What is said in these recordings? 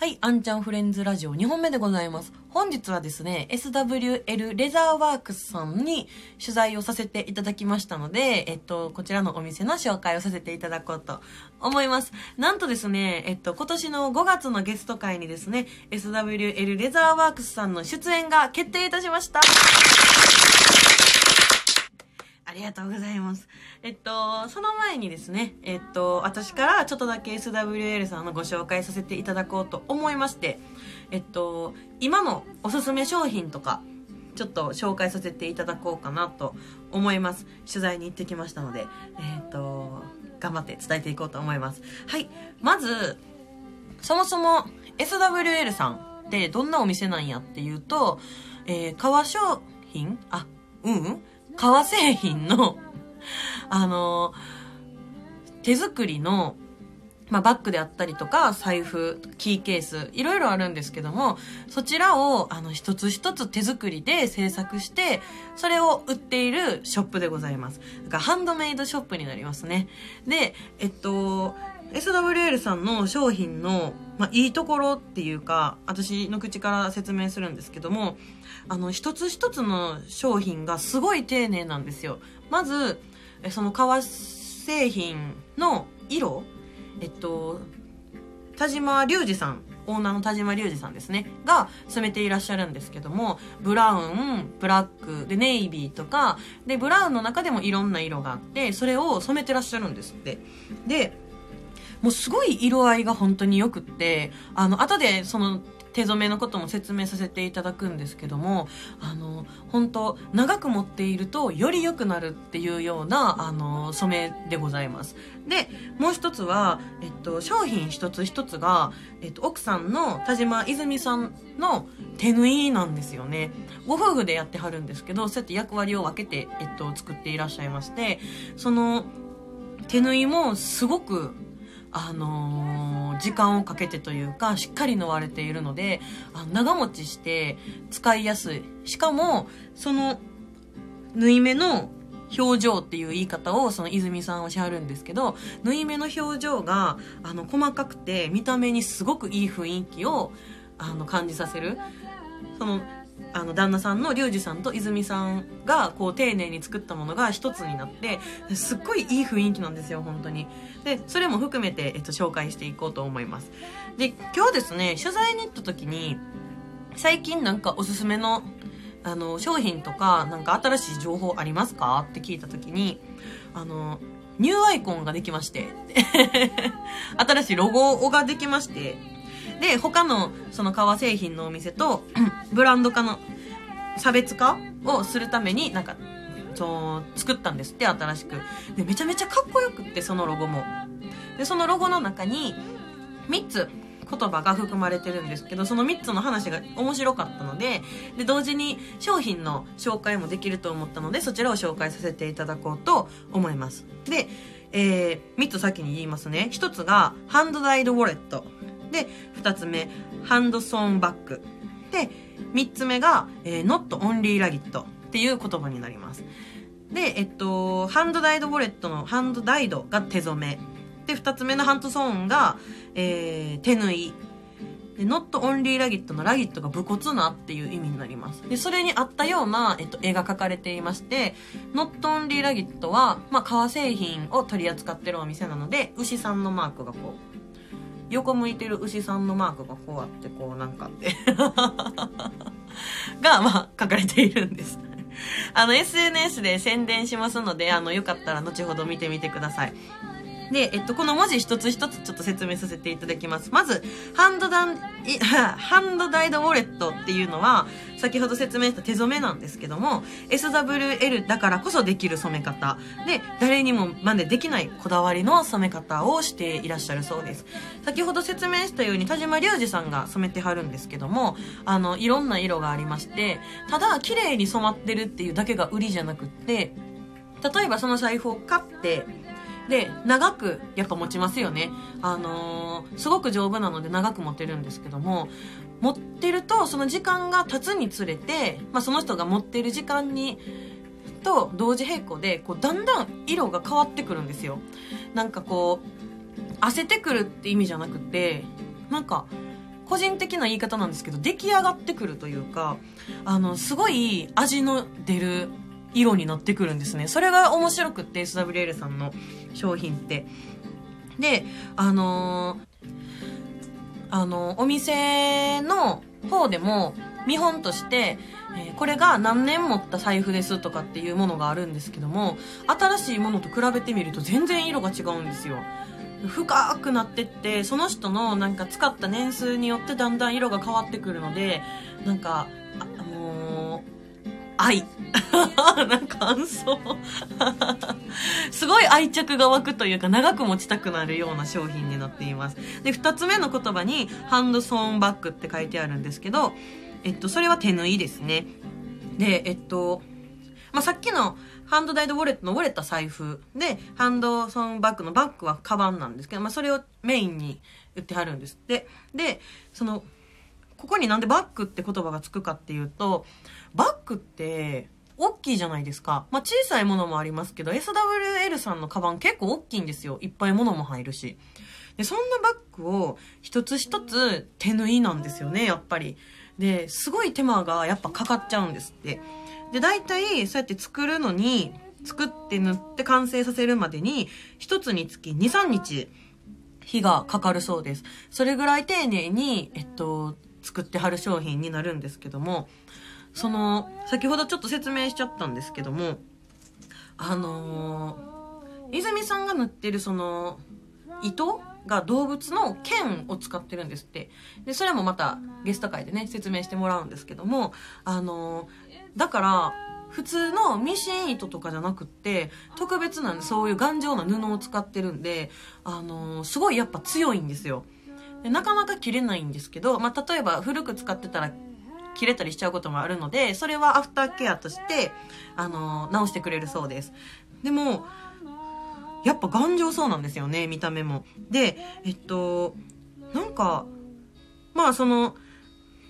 はい、アンちゃんフレンズラジオ2本目でございます。本日はですね、SWL レザーワークスさんに取材をさせていただきましたので、えっと、こちらのお店の紹介をさせていただこうと思います。なんとですね、えっと、今年の5月のゲスト会にですね、SWL レザーワークスさんの出演が決定いたしました。ありがとうございます。えっと、その前にですね、えっと、私からちょっとだけ SWL さんのご紹介させていただこうと思いまして、えっと、今のおすすめ商品とか、ちょっと紹介させていただこうかなと思います。取材に行ってきましたので、えっと、頑張って伝えていこうと思います。はい。まず、そもそも SWL さんってどんなお店なんやっていうと、えー、革商品？あ、うん、うん革製品の、あの、手作りの、まあ、バッグであったりとか、財布、キーケース、いろいろあるんですけども、そちらを、あの、一つ一つ手作りで制作して、それを売っているショップでございます。だからハンドメイドショップになりますね。で、えっと、SWL さんの商品の、まあ、いいところっていうか、私の口から説明するんですけども、あの、一つ一つの商品がすごい丁寧なんですよ。まず、その革製品の色、えっと、田島隆二さん、オーナーの田島隆二さんですね、が染めていらっしゃるんですけども、ブラウン、ブラック、で、ネイビーとか、で、ブラウンの中でもいろんな色があって、それを染めてらっしゃるんですって。で、もうすごい色合いが本当に良くって、あの、後でその手染めのことも説明させていただくんですけども、あの、本当長く持っているとより良くなるっていうような、あの、染めでございます。で、もう一つは、えっと、商品一つ一つが、えっと、奥さんの田島泉さんの手縫いなんですよね。ご夫婦でやってはるんですけど、そうやって役割を分けて、えっと、作っていらっしゃいまして、その、手縫いもすごくあのー、時間をかけてというか、しっかり縫われているので、あ長持ちして使いやすい。しかも、その、縫い目の表情っていう言い方をその泉さんはしはるんですけど、縫い目の表情が、あの、細かくて見た目にすごくいい雰囲気を、あの、感じさせる。その、あの旦那さんのリュウジさんと泉さんがこう丁寧に作ったものが一つになってすっごいいい雰囲気なんですよ本当に。でそれも含めて、えっと、紹介していこうと思います。で今日ですね取材に行った時に最近なんかおすすめのあの商品とかなんか新しい情報ありますか？って聞いた時にあのニューアイコンができまして。新しいロゴができまして。で、他のその革製品のお店と、ブランド化の差別化をするために、なんか、そう、作ったんですって、新しく。で、めちゃめちゃかっこよくって、そのロゴも。で、そのロゴの中に、3つ言葉が含まれてるんですけど、その3つの話が面白かったので、で、同時に商品の紹介もできると思ったので、そちらを紹介させていただこうと思います。で、えー、3つ先に言いますね。1つが、ハンドダイドウォレット。で、二つ目、ハンドソーンバッグ。で、三つ目が、えー、not only ragged っていう言葉になります。で、えっと、ハンドダイドウォレットのハンドダイドが手染め。で、二つ目のハンドソーンが、えー、手縫い。で、not only ragged のラギットが武骨なっていう意味になります。で、それに合ったような、えっと、絵が描かれていまして、not only ragged は、まあ、革製品を取り扱ってるお店なので、牛さんのマークがこう、横向いてる牛さんのマークがこうあってこうなんかって が、まあ、書かれているんです。あの、SNS で宣伝しますので、あの、よかったら後ほど見てみてください。で、えっと、この文字一つ一つちょっと説明させていただきます。まず、ハンドダン、ハンドダイドウォレットっていうのは、先ほど説明した手染めなんですけども、SWL だからこそできる染め方。で、誰にも真似できないこだわりの染め方をしていらっしゃるそうです。先ほど説明したように、田島隆二さんが染めてはるんですけども、あの、いろんな色がありまして、ただ、綺麗に染まってるっていうだけが売りじゃなくって、例えばその財布を買って、で、長くやっぱ持ちますよね。あのー、すごく丈夫なので長く持てるんですけども、持ってるとその時間が経つにつれて、まあ、その人が持ってる時間に、と同時並行で、こう、だんだん色が変わってくるんですよ。なんかこう、焦ってくるって意味じゃなくて、なんか、個人的な言い方なんですけど、出来上がってくるというか、あの、すごい味の出る色になってくるんですね。それが面白くって、SWL さんの商品って。で、あのー、あの、お店の方でも見本として、えー、これが何年持った財布ですとかっていうものがあるんですけども、新しいものと比べてみると全然色が違うんですよ。深くなってって、その人のなんか使った年数によってだんだん色が変わってくるので、なんか、愛。なんか感想。すごい愛着が湧くというか長く持ちたくなるような商品になっています。で、二つ目の言葉にハンドソーンバッグって書いてあるんですけど、えっと、それは手縫いですね。で、えっと、まあ、さっきのハンドダイドウォレットのウォレット財布で、ハンドソーンバッグのバッグはカバンなんですけど、まあ、それをメインに売ってはるんですって。で、その、ここになんでバッグって言葉がつくかっていうと、バッグって、大きいじゃないですか。まあ、小さいものもありますけど、SWL さんのカバン結構大きいんですよ。いっぱい物も入るし。で、そんなバッグを一つ一つ手縫いなんですよね、やっぱり。で、すごい手間がやっぱかかっちゃうんですって。で、大体、そうやって作るのに、作って塗って完成させるまでに、一つにつき2、3日、日がかかるそうです。それぐらい丁寧に、えっと、作ってはる商品になるんですけども、その、先ほどちょっと説明しちゃったんですけども、あのー、泉さんが塗ってるその、糸が動物の剣を使ってるんですって。で、それもまたゲスト会でね、説明してもらうんですけども、あの、だから、普通のミシン糸とかじゃなくって、特別なそういう頑丈な布を使ってるんで、あの、すごいやっぱ強いんですよ。でなかなか切れないんですけど、まあ、例えば古く使ってたら切れたりしちゃうこともあるので、それはアフターケアとして、あの、直してくれるそうです。でも、やっぱ頑丈そうなんですよね、見た目も。で、えっと、なんか、まあその、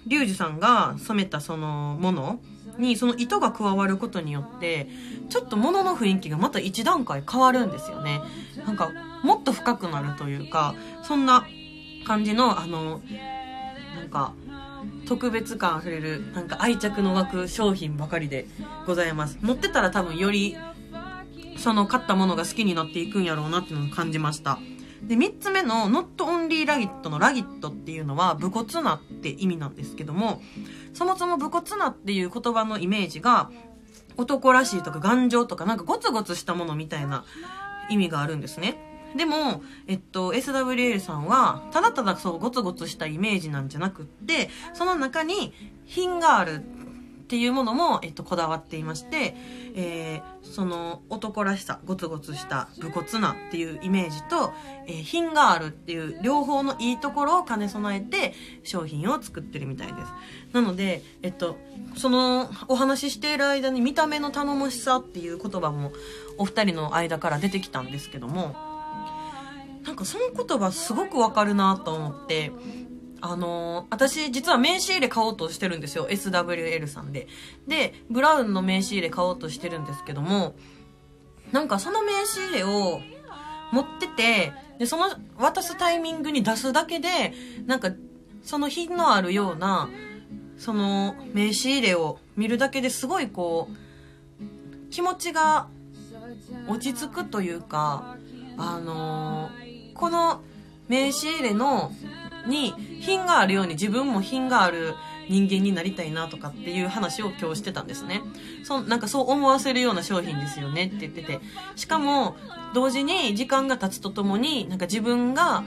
リュウジさんが染めたそのものにその糸が加わることによってちょっと物の雰囲気がまた一段階変わるんですよねなんかもっと深くなるというかそんな感じのあのなんか特別感あふれるなんか愛着の湧く商品ばかりでございます持ってたら多分よりその買ったものが好きになっていくんやろうなっていうのを感じました。で、3つ目の not only ラギットのラギットっていうのは武骨なって意味なんですけども、そもそも武骨なっていう言葉のイメージが男らしいとか頑丈とかなんかゴツゴツしたものみたいな意味があるんですね。でも、えっと、SWL さんは、ただただそうゴツゴツしたイメージなんじゃなくって、その中に品があるっていうものも、えっと、こだわっていまして、えー、その男らしさ、ゴツゴツした武骨なっていうイメージと、えー、品があるっていう両方のいいところを兼ね備えて商品を作ってるみたいです。なので、えっと、そのお話ししている間に見た目の頼もしさっていう言葉もお二人の間から出てきたんですけども、なんかその言葉すごくわかるなと思って、あのー、私実は名刺入れ買おうとしてるんですよ。SWL さんで。で、ブラウンの名刺入れ買おうとしてるんですけども、なんかその名刺入れを持ってて、で、その渡すタイミングに出すだけで、なんかその品のあるような、その名刺入れを見るだけですごいこう、気持ちが落ち着くというか、あのー、この名刺入れのに品があるように自分も品がある人間になりたいなとかっていう話を今日してたんですね。そなんかそう思わせるような商品ですよねって言ってて。しかも、同時に時間が経つとともに、なんか自分が、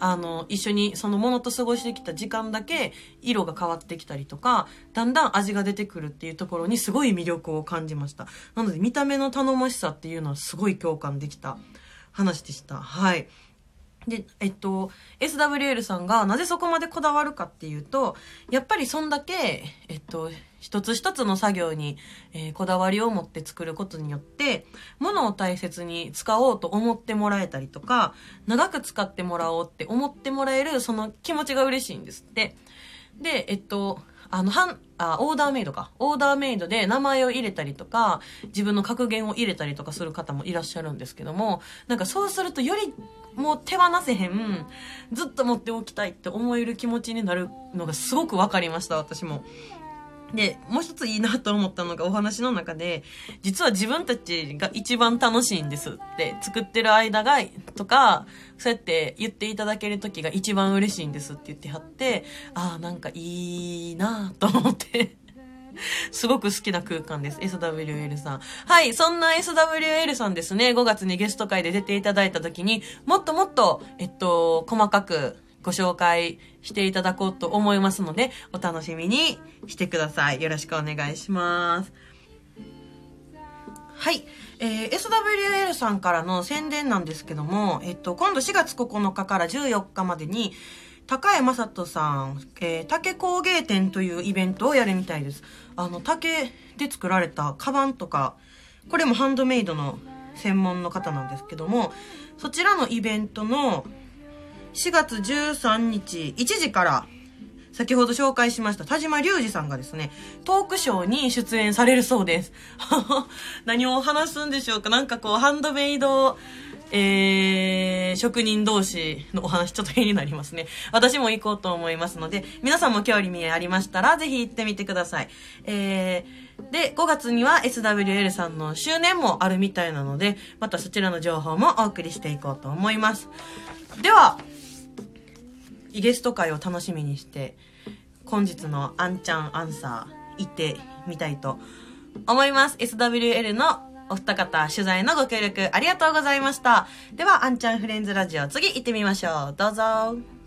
あの、一緒にそのものと過ごしてきた時間だけ色が変わってきたりとか、だんだん味が出てくるっていうところにすごい魅力を感じました。なので見た目の頼もしさっていうのはすごい共感できた話でした。はい。で、えっと、SWL さんがなぜそこまでこだわるかっていうと、やっぱりそんだけ、えっと、一つ一つの作業に、えー、こだわりを持って作ることによって、物を大切に使おうと思ってもらえたりとか、長く使ってもらおうって思ってもらえる、その気持ちが嬉しいんですって。で、えっと、あの、はん、あ、オーダーメイドか。オーダーメイドで名前を入れたりとか、自分の格言を入れたりとかする方もいらっしゃるんですけども、なんかそうするとよりもう手放せへん、ずっと持っておきたいって思える気持ちになるのがすごく分かりました、私も。で、もう一ついいなと思ったのがお話の中で、実は自分たちが一番楽しいんですって作ってる間が、とか、そうやって言っていただける時が一番嬉しいんですって言ってはって、ああ、なんかいいなと思ってすごく好きな空間です。SWL さん。はい、そんな SWL さんですね、5月にゲスト会で出ていただいた時に、もっともっと、えっと、細かくご紹介していただこうと思いますので、お楽しみにしてください。よろしくお願いします。はい。えー、SWL さんからの宣伝なんですけども、えっと、今度4月9日から14日までに、高江正人さん、えー、竹工芸展というイベントをやるみたいです。あの、竹で作られたカバンとか、これもハンドメイドの専門の方なんですけども、そちらのイベントの4月13日1時から先ほど紹介しました田島隆二さんがですね、トークショーに出演されるそうです。何を話すんでしょうかなんかこう、ハンドメイドえー、職人同士のお話ちょっと変になりますね。私も行こうと思いますので、皆さんも興味ありましたら、ぜひ行ってみてください。えー、で、5月には SWL さんの周年もあるみたいなので、またそちらの情報もお送りしていこうと思います。では、イゲスト会を楽しみにして、本日のあんちゃんアンサー行ってみたいと思います。SWL のお二方、取材のご協力ありがとうございました。では、あんちゃんフレンズラジオ、次行ってみましょう。どうぞ。